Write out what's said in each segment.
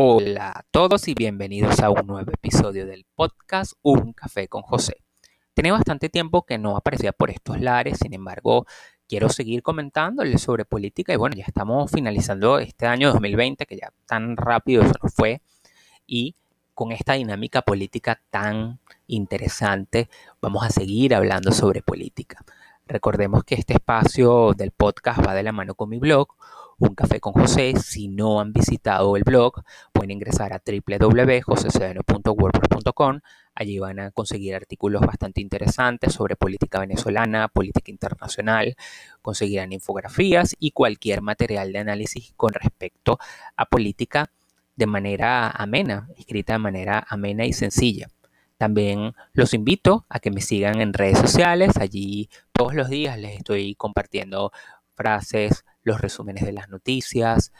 Hola a todos y bienvenidos a un nuevo episodio del podcast Un Café con José. Tenía bastante tiempo que no aparecía por estos lares, sin embargo, quiero seguir comentándoles sobre política y bueno, ya estamos finalizando este año 2020 que ya tan rápido eso nos fue y con esta dinámica política tan interesante vamos a seguir hablando sobre política. Recordemos que este espacio del podcast va de la mano con mi blog, Un Café con José. Si no han visitado el blog, pueden ingresar a www.josecedeno.wordpress.com. Allí van a conseguir artículos bastante interesantes sobre política venezolana, política internacional, conseguirán infografías y cualquier material de análisis con respecto a política de manera amena, escrita de manera amena y sencilla. También los invito a que me sigan en redes sociales. Allí todos los días les estoy compartiendo frases, los resúmenes de las noticias,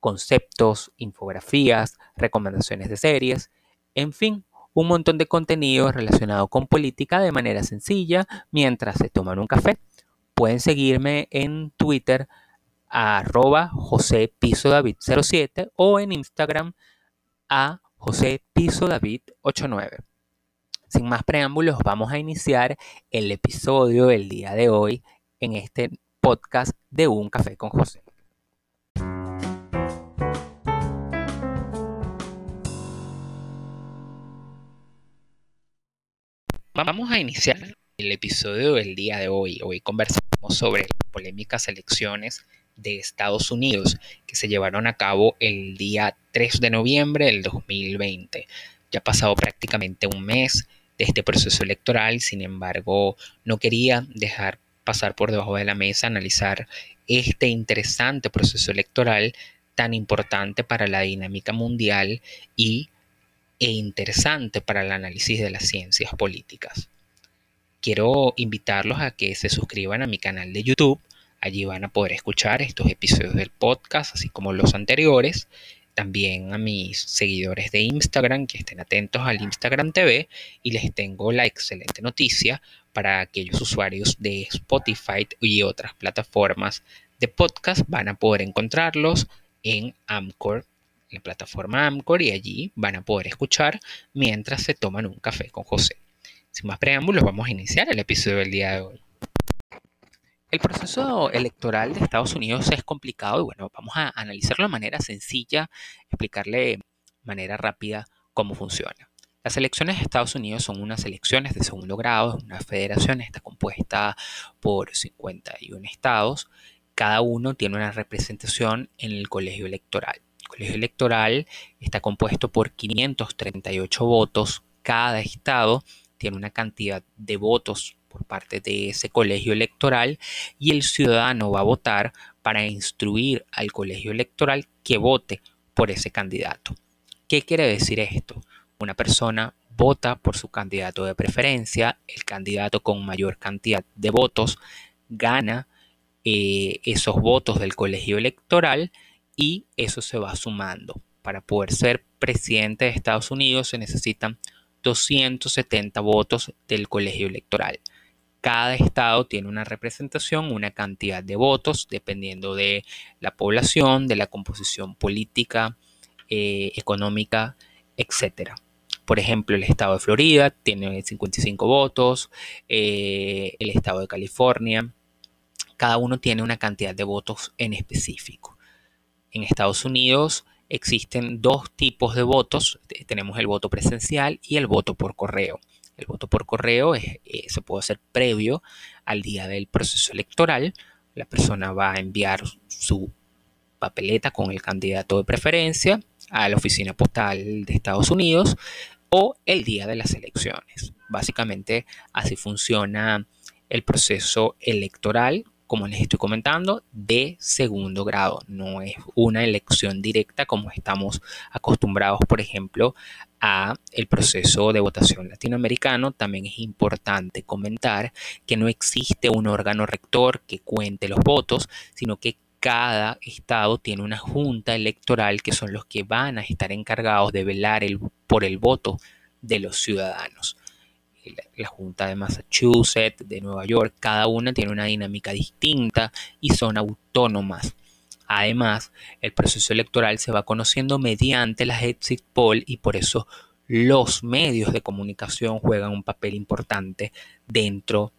conceptos, infografías, recomendaciones de series, en fin, un montón de contenido relacionado con política de manera sencilla mientras se toman un café. Pueden seguirme en Twitter a arroba José Piso David 07 o en Instagram a José Piso David 89. Sin más preámbulos, vamos a iniciar el episodio del día de hoy en este podcast de Un Café con José. Vamos a iniciar el episodio del día de hoy. Hoy conversamos sobre las polémicas elecciones de Estados Unidos que se llevaron a cabo el día 3 de noviembre del 2020. Ya ha pasado prácticamente un mes de este proceso electoral, sin embargo, no quería dejar pasar por debajo de la mesa analizar este interesante proceso electoral tan importante para la dinámica mundial y e interesante para el análisis de las ciencias políticas. Quiero invitarlos a que se suscriban a mi canal de YouTube Allí van a poder escuchar estos episodios del podcast, así como los anteriores. También a mis seguidores de Instagram, que estén atentos al Instagram TV. Y les tengo la excelente noticia para aquellos usuarios de Spotify y otras plataformas de podcast. Van a poder encontrarlos en Amcor, en la plataforma Amcor, y allí van a poder escuchar mientras se toman un café con José. Sin más preámbulos, vamos a iniciar el episodio del día de hoy. El proceso electoral de Estados Unidos es complicado y bueno, vamos a analizarlo de manera sencilla, explicarle de manera rápida cómo funciona. Las elecciones de Estados Unidos son unas elecciones de segundo grado, una federación, está compuesta por 51 estados, cada uno tiene una representación en el colegio electoral. El colegio electoral está compuesto por 538 votos, cada estado tiene una cantidad de votos por parte de ese colegio electoral y el ciudadano va a votar para instruir al colegio electoral que vote por ese candidato. ¿Qué quiere decir esto? Una persona vota por su candidato de preferencia, el candidato con mayor cantidad de votos gana eh, esos votos del colegio electoral y eso se va sumando. Para poder ser presidente de Estados Unidos se necesitan 270 votos del colegio electoral cada estado tiene una representación, una cantidad de votos, dependiendo de la población, de la composición política, eh, económica, etc. Por ejemplo, el estado de Florida tiene 55 votos, eh, el estado de California, cada uno tiene una cantidad de votos en específico. En Estados Unidos existen dos tipos de votos, tenemos el voto presencial y el voto por correo. El voto por correo eh, se puede hacer previo al día del proceso electoral. La persona va a enviar su papeleta con el candidato de preferencia a la oficina postal de Estados Unidos o el día de las elecciones. Básicamente así funciona el proceso electoral como les estoy comentando, de segundo grado. No es una elección directa como estamos acostumbrados, por ejemplo, a el proceso de votación latinoamericano. También es importante comentar que no existe un órgano rector que cuente los votos, sino que cada estado tiene una junta electoral que son los que van a estar encargados de velar por el voto de los ciudadanos la Junta de Massachusetts, de Nueva York, cada una tiene una dinámica distinta y son autónomas. Además, el proceso electoral se va conociendo mediante las exit poll y por eso los medios de comunicación juegan un papel importante dentro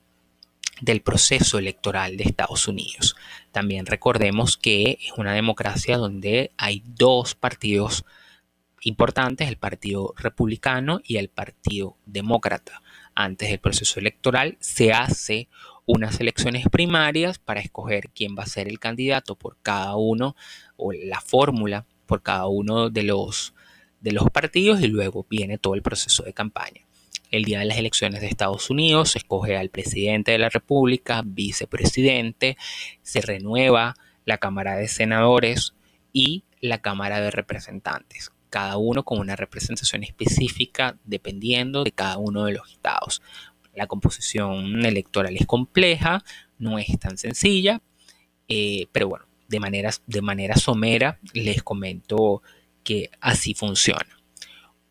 del proceso electoral de Estados Unidos. También recordemos que es una democracia donde hay dos partidos importantes, el Partido Republicano y el Partido Demócrata. Antes del proceso electoral se hace unas elecciones primarias para escoger quién va a ser el candidato por cada uno o la fórmula por cada uno de los, de los partidos y luego viene todo el proceso de campaña. El día de las elecciones de Estados Unidos se escoge al presidente de la República, vicepresidente, se renueva la Cámara de Senadores y la Cámara de Representantes, cada uno con una representación específica dependiendo de cada uno de los estados. La composición electoral es compleja, no es tan sencilla, eh, pero bueno, de manera, de manera somera les comento que así funciona.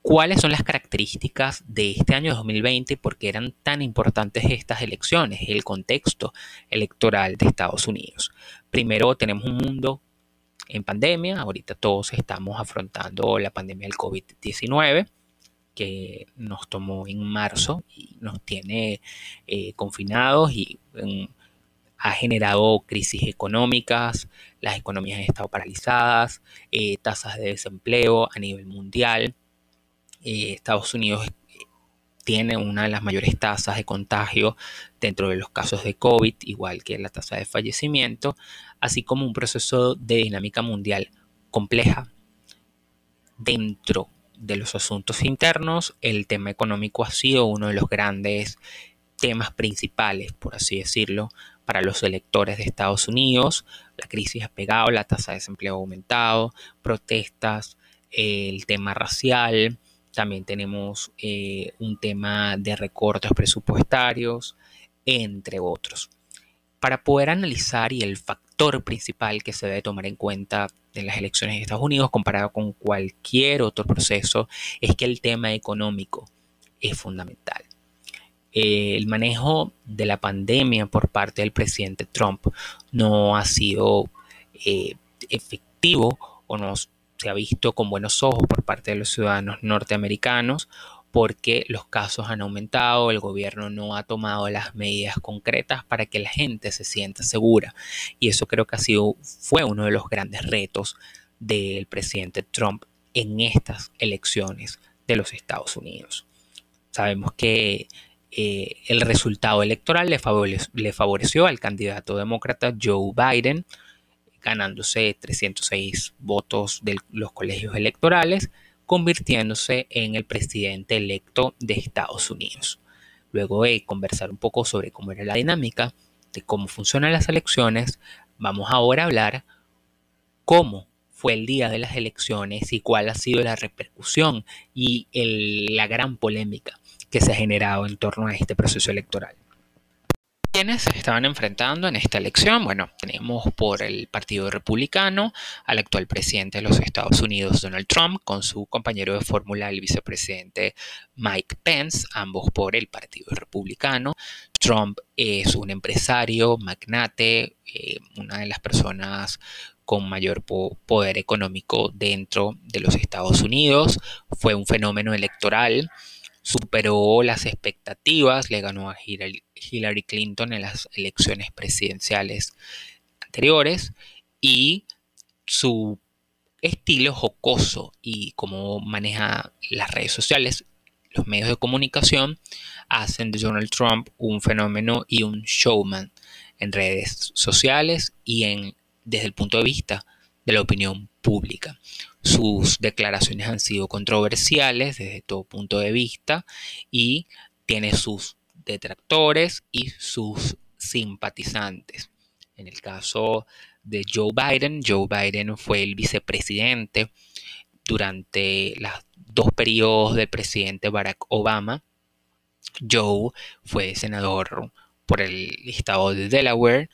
¿Cuáles son las características de este año 2020 y por qué eran tan importantes estas elecciones, el contexto electoral de Estados Unidos? Primero, tenemos un mundo en pandemia, ahorita todos estamos afrontando la pandemia del COVID-19 que nos tomó en marzo y nos tiene eh, confinados y mm, ha generado crisis económicas, las economías han estado paralizadas, eh, tasas de desempleo a nivel mundial. Eh, Estados Unidos tiene una de las mayores tasas de contagio dentro de los casos de COVID, igual que la tasa de fallecimiento, así como un proceso de dinámica mundial compleja dentro de los asuntos internos, el tema económico ha sido uno de los grandes temas principales, por así decirlo, para los electores de Estados Unidos. La crisis ha pegado, la tasa de desempleo ha aumentado, protestas, el tema racial, también tenemos eh, un tema de recortes presupuestarios, entre otros. Para poder analizar y el factor principal que se debe tomar en cuenta en las elecciones de Estados Unidos comparado con cualquier otro proceso es que el tema económico es fundamental. Eh, el manejo de la pandemia por parte del presidente Trump no ha sido eh, efectivo o no se ha visto con buenos ojos por parte de los ciudadanos norteamericanos porque los casos han aumentado, el gobierno no ha tomado las medidas concretas para que la gente se sienta segura. Y eso creo que ha sido, fue uno de los grandes retos del presidente Trump en estas elecciones de los Estados Unidos. Sabemos que eh, el resultado electoral le favoreció, le favoreció al candidato demócrata Joe Biden, ganándose 306 votos de los colegios electorales convirtiéndose en el presidente electo de Estados Unidos. Luego de conversar un poco sobre cómo era la dinámica, de cómo funcionan las elecciones, vamos ahora a hablar cómo fue el día de las elecciones y cuál ha sido la repercusión y la gran polémica que se ha generado en torno a este proceso electoral. ¿Quiénes estaban enfrentando en esta elección? Bueno, tenemos por el Partido Republicano al actual presidente de los Estados Unidos, Donald Trump, con su compañero de fórmula, el vicepresidente Mike Pence, ambos por el Partido Republicano. Trump es un empresario, magnate, eh, una de las personas con mayor poder económico dentro de los Estados Unidos. Fue un fenómeno electoral superó las expectativas, le ganó a Hillary Clinton en las elecciones presidenciales anteriores y su estilo jocoso y cómo maneja las redes sociales, los medios de comunicación, hacen de Donald Trump un fenómeno y un showman en redes sociales y en, desde el punto de vista de la opinión pública. Sus declaraciones han sido controversiales desde todo punto de vista y tiene sus detractores y sus simpatizantes. En el caso de Joe Biden, Joe Biden fue el vicepresidente durante los dos periodos del presidente Barack Obama. Joe fue senador por el estado de Delaware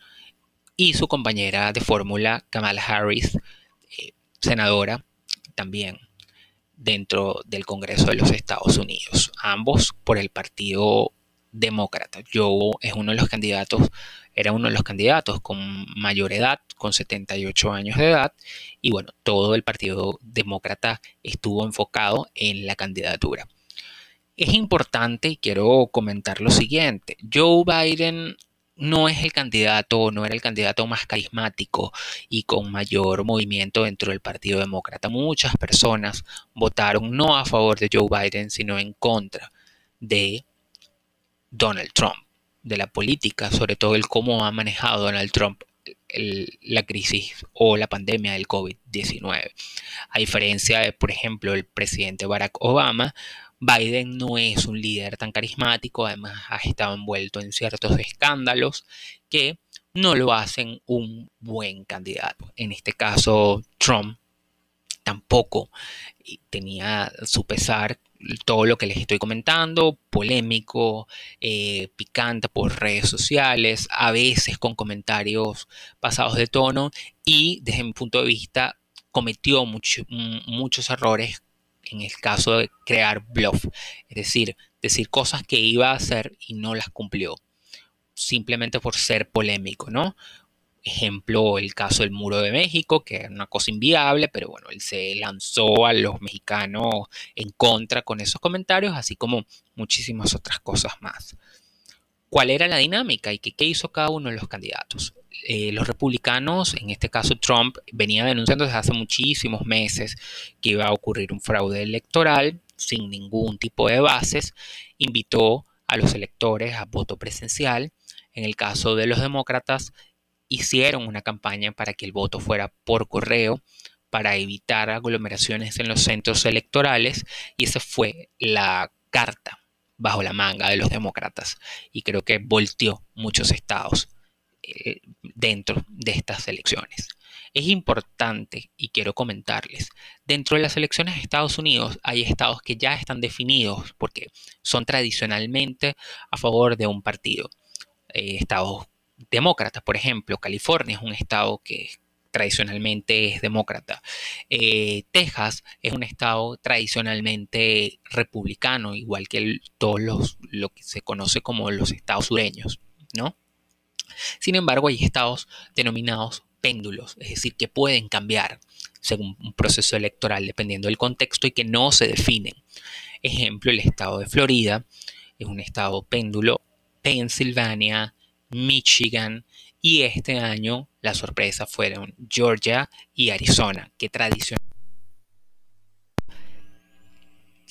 y su compañera de fórmula Kamala Harris, eh, senadora también dentro del Congreso de los Estados Unidos, ambos por el Partido Demócrata. Joe es uno de los candidatos era uno de los candidatos con mayor edad, con 78 años de edad, y bueno, todo el Partido Demócrata estuvo enfocado en la candidatura. Es importante quiero comentar lo siguiente, Joe Biden no es el candidato, no era el candidato más carismático y con mayor movimiento dentro del Partido Demócrata. Muchas personas votaron no a favor de Joe Biden, sino en contra de Donald Trump, de la política, sobre todo el cómo ha manejado Donald Trump la crisis o la pandemia del COVID-19. A diferencia de, por ejemplo, el presidente Barack Obama, Biden no es un líder tan carismático, además ha estado envuelto en ciertos escándalos que no lo hacen un buen candidato. En este caso, Trump tampoco tenía su pesar todo lo que les estoy comentando, polémico, eh, picante por redes sociales, a veces con comentarios pasados de tono y desde mi punto de vista cometió muchos errores en el caso de crear bluff, es decir, decir cosas que iba a hacer y no las cumplió, simplemente por ser polémico, ¿no? Ejemplo, el caso del muro de México, que era una cosa inviable, pero bueno, él se lanzó a los mexicanos en contra con esos comentarios, así como muchísimas otras cosas más. ¿Cuál era la dinámica y qué, hizo cada uno de los candidatos? Eh, los republicanos, en este caso Trump, venía denunciando desde hace muchísimos meses que iba a ocurrir un fraude electoral sin ningún tipo de bases, invitó a los electores a voto presencial. En el caso de los demócratas, hicieron una campaña para que el voto fuera por correo, para evitar aglomeraciones en los centros electorales, y esa fue la carta bajo la manga de los demócratas, y creo que volteó muchos estados. Eh, dentro de estas elecciones. Es importante y quiero comentarles, dentro de las elecciones de Estados Unidos hay estados que ya están definidos porque son tradicionalmente a favor de un partido. Eh, estados demócratas, por ejemplo, California es un estado que tradicionalmente es demócrata. Eh, Texas es un estado tradicionalmente republicano, igual que todos los, lo que se conoce como los estados sureños, ¿no? Sin embargo, hay estados denominados péndulos, es decir, que pueden cambiar según un proceso electoral dependiendo del contexto y que no se definen. Ejemplo, el estado de Florida es un estado péndulo, Pensilvania, Michigan y este año la sorpresa fueron Georgia y Arizona, que tradicionalmente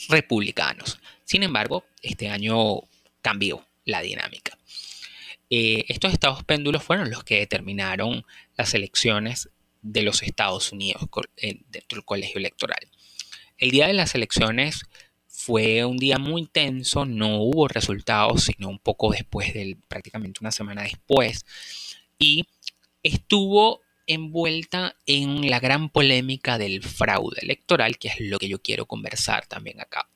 republicanos. Sin embargo, este año cambió la dinámica. Eh, estos estados péndulos fueron los que determinaron las elecciones de los Estados Unidos eh, dentro del colegio electoral. El día de las elecciones fue un día muy intenso, no hubo resultados, sino un poco después del, prácticamente una semana después, y estuvo envuelta en la gran polémica del fraude electoral, que es lo que yo quiero conversar también acá.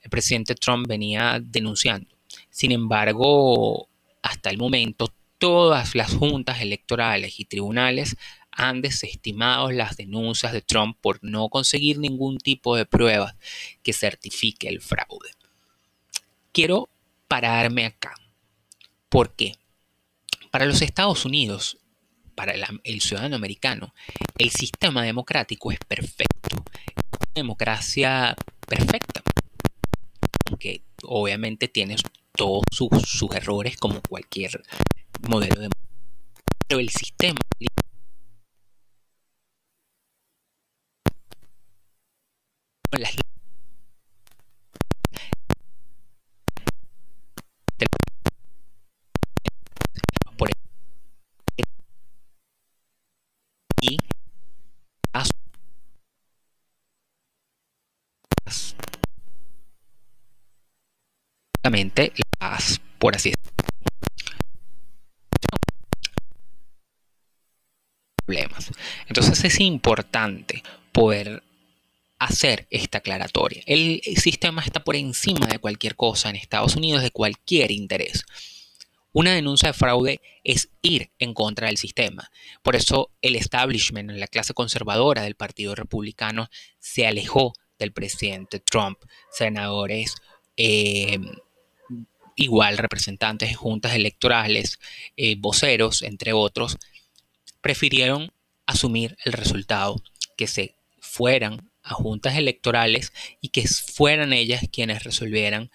El presidente Trump venía denunciando. Sin embargo, hasta el momento, todas las juntas electorales y tribunales han desestimado las denuncias de Trump por no conseguir ningún tipo de prueba que certifique el fraude. Quiero pararme acá. ¿Por qué? Para los Estados Unidos, para el, ciudadano americano, el sistema democrático es perfecto. Es una democracia perfecta. Aunque obviamente tiene todos sus, errores como cualquier modelo de... Pero el sistema las por y las, por así decirlo, problemas. Entonces es importante poder hacer esta aclaratoria. El sistema está por encima de cualquier cosa en Estados Unidos, de cualquier interés. Una denuncia de fraude es ir en contra del sistema. Por eso el establishment, la clase conservadora del Partido Republicano, se alejó del presidente Trump. Senadores eh, igual representantes de juntas electorales, eh, voceros, entre otros, prefirieron asumir el resultado, que se fueran a juntas electorales y que fueran ellas quienes resolvieran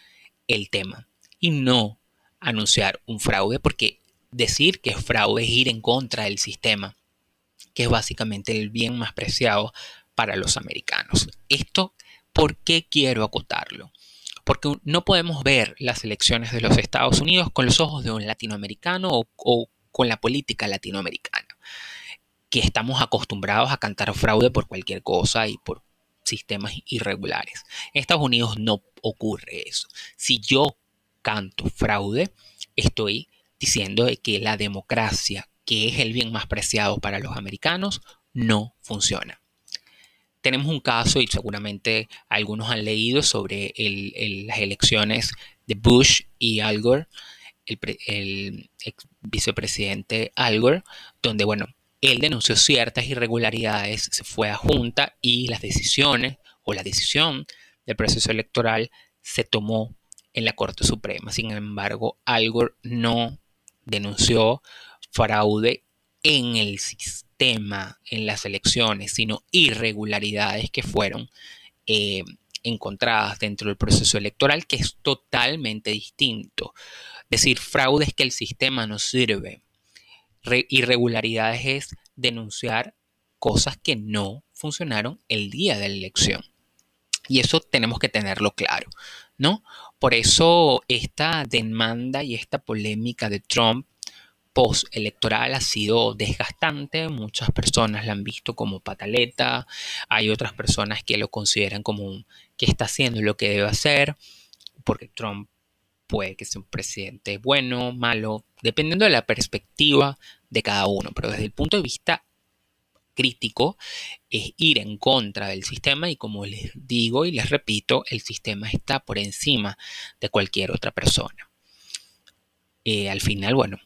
el tema y no anunciar un fraude, porque decir que es fraude es ir en contra del sistema, que es básicamente el bien más preciado para los americanos. Esto, ¿por qué quiero acotarlo? Porque no podemos ver las elecciones de los Estados Unidos con los ojos de un latinoamericano o, con la política latinoamericana, que estamos acostumbrados a cantar fraude por cualquier cosa y por sistemas irregulares. En Estados Unidos no ocurre eso. Si yo canto fraude, estoy diciendo que la democracia, que es el bien más preciado para los americanos, no funciona. Tenemos un caso, y seguramente algunos han leído sobre las elecciones de Bush y Al Gore, el, el ex vicepresidente Al Gore, donde, bueno, él denunció ciertas irregularidades, se fue a junta y las decisiones o la decisión del proceso electoral se tomó en la Corte Suprema. Sin embargo, Al Gore no denunció fraude en el sistema, en las elecciones, sino irregularidades que fueron eh, encontradas dentro del proceso electoral, que es totalmente distinto. Decir fraude es que el sistema no sirve. irregularidades es denunciar cosas que no funcionaron el día de la elección. Y eso tenemos que tenerlo claro, ¿no? Por eso esta demanda y esta polémica de Trump post-electoral ha sido desgastante. Muchas personas la han visto como pataleta. Hay otras personas que lo consideran como que está haciendo lo que debe hacer. Porque Trump puede que sea un presidente bueno, malo, dependiendo de la perspectiva de cada uno. Pero desde el punto de vista crítico es ir en contra del sistema y como les digo y les repito, el sistema está por encima de cualquier otra persona. Eh, al final, bueno,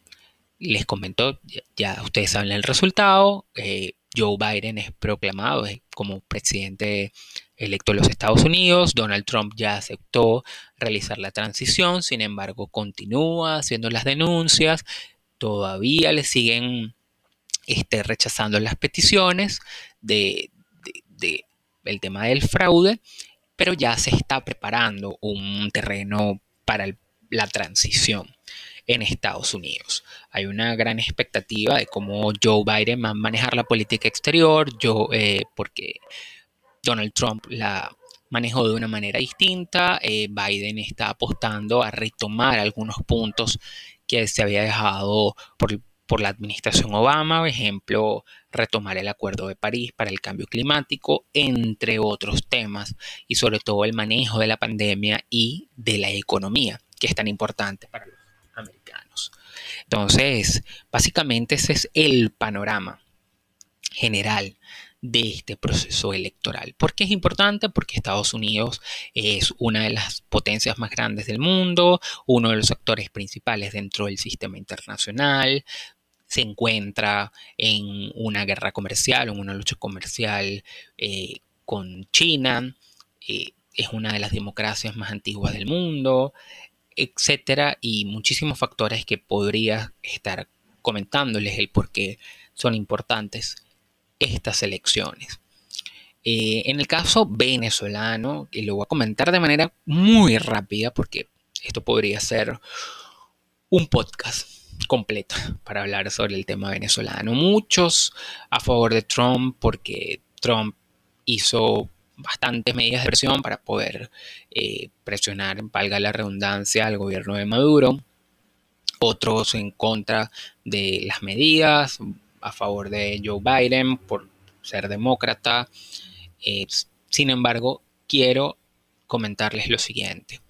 les comento, ya, ustedes saben el resultado, eh, Joe Biden es proclamado como presidente electo de los Estados Unidos, Donald Trump ya aceptó realizar la transición, sin embargo continúa haciendo las denuncias, todavía le siguen esté rechazando las peticiones de, el tema del fraude, pero ya se está preparando un terreno para la transición en Estados Unidos. Hay una gran expectativa de cómo Joe Biden va a manejar la política exterior, yo, eh, porque Donald Trump la manejó de una manera distinta. Eh, Biden está apostando a retomar algunos puntos que se había dejado por, por la administración Obama, por ejemplo, retomar el Acuerdo de París para el cambio climático, entre otros temas, y sobre todo el manejo de la pandemia y de la economía, que es tan importante para los americanos. Entonces, básicamente ese es el panorama general de este proceso electoral. ¿Por qué es importante? Porque Estados Unidos es una de las potencias más grandes del mundo, uno de los actores principales dentro del sistema internacional, se encuentra en una guerra comercial, en una lucha comercial eh, con China, eh, es una de las democracias más antiguas del mundo, etcétera, y muchísimos factores que podría estar comentándoles el por qué son importantes estas elecciones. Eh, en el caso venezolano, y lo voy a comentar de manera muy rápida porque esto podría ser un podcast completa para hablar sobre el tema venezolano. Muchos a favor de Trump porque Trump hizo bastantes medidas de presión para poder eh, presionar, valga la redundancia, al gobierno de Maduro. Otros en contra de las medidas, a favor de Joe Biden por ser demócrata. Eh, sin embargo, quiero comentarles lo siguiente.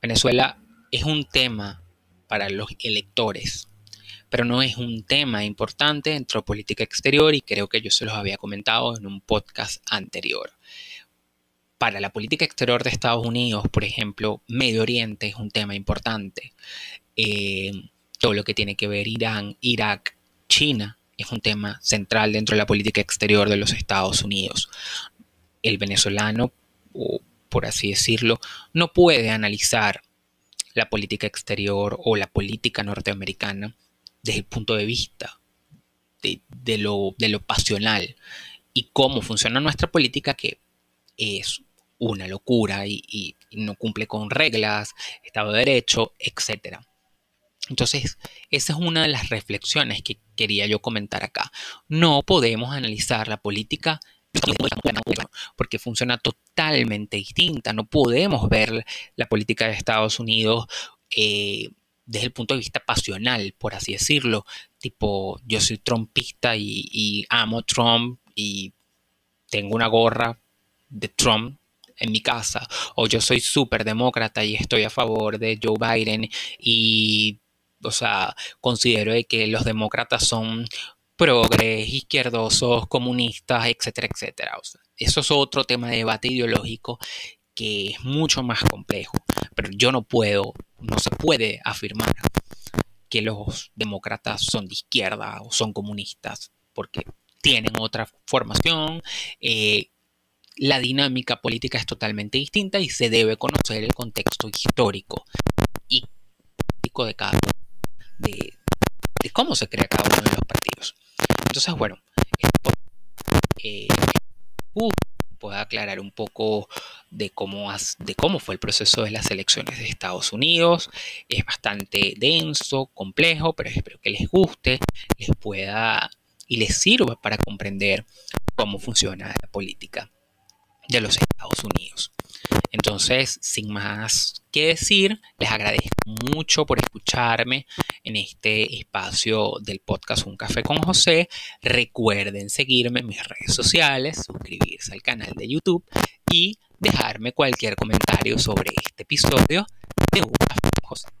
Venezuela es un tema para los electores, pero no es un tema importante dentro de política exterior y creo que yo se los había comentado en un podcast anterior. Para la política exterior de Estados Unidos, por ejemplo, Medio Oriente es un tema importante. Eh, todo lo que tiene que ver Irán, Irak, China es un tema central dentro de la política exterior de los Estados Unidos. El venezolano, por así decirlo, no puede analizar la política exterior o la política norteamericana desde el punto de vista de, lo, de lo pasional y cómo funciona nuestra política que es una locura y, no cumple con reglas, Estado de Derecho, etc. Entonces, esa es una de las reflexiones que quería yo comentar acá. No podemos analizar la política porque funciona totalmente distinta. No podemos ver la política de Estados Unidos eh, desde el punto de vista pasional, por así decirlo. Tipo, yo soy trumpista y, y amo Trump y tengo una gorra de Trump en mi casa, o yo soy súper demócrata y estoy a favor de Joe Biden y, o sea, considero que los demócratas son progres, izquierdosos, comunistas, etcétera, etcétera. eso es otro tema de debate ideológico que es mucho más complejo, pero yo no puedo, no se puede afirmar que los demócratas son de izquierda o son comunistas, porque tienen otra formación, eh, la dinámica política es totalmente distinta y se debe conocer el contexto histórico y de cada de, de cómo se crea cada uno de los partidos. Entonces, bueno, esto eh, uh, puedo aclarar un poco de cómo, de cómo fue el proceso de las elecciones de Estados Unidos. Es bastante denso, complejo, pero espero que les guste, les pueda y les sirva para comprender cómo funciona la política de los Estados Unidos. Entonces, sin más que decir, les agradezco mucho por escucharme en este espacio del podcast Un Café con José. Recuerden seguirme en mis redes sociales, suscribirse al canal de YouTube y dejarme cualquier comentario sobre este episodio de Un Café con José.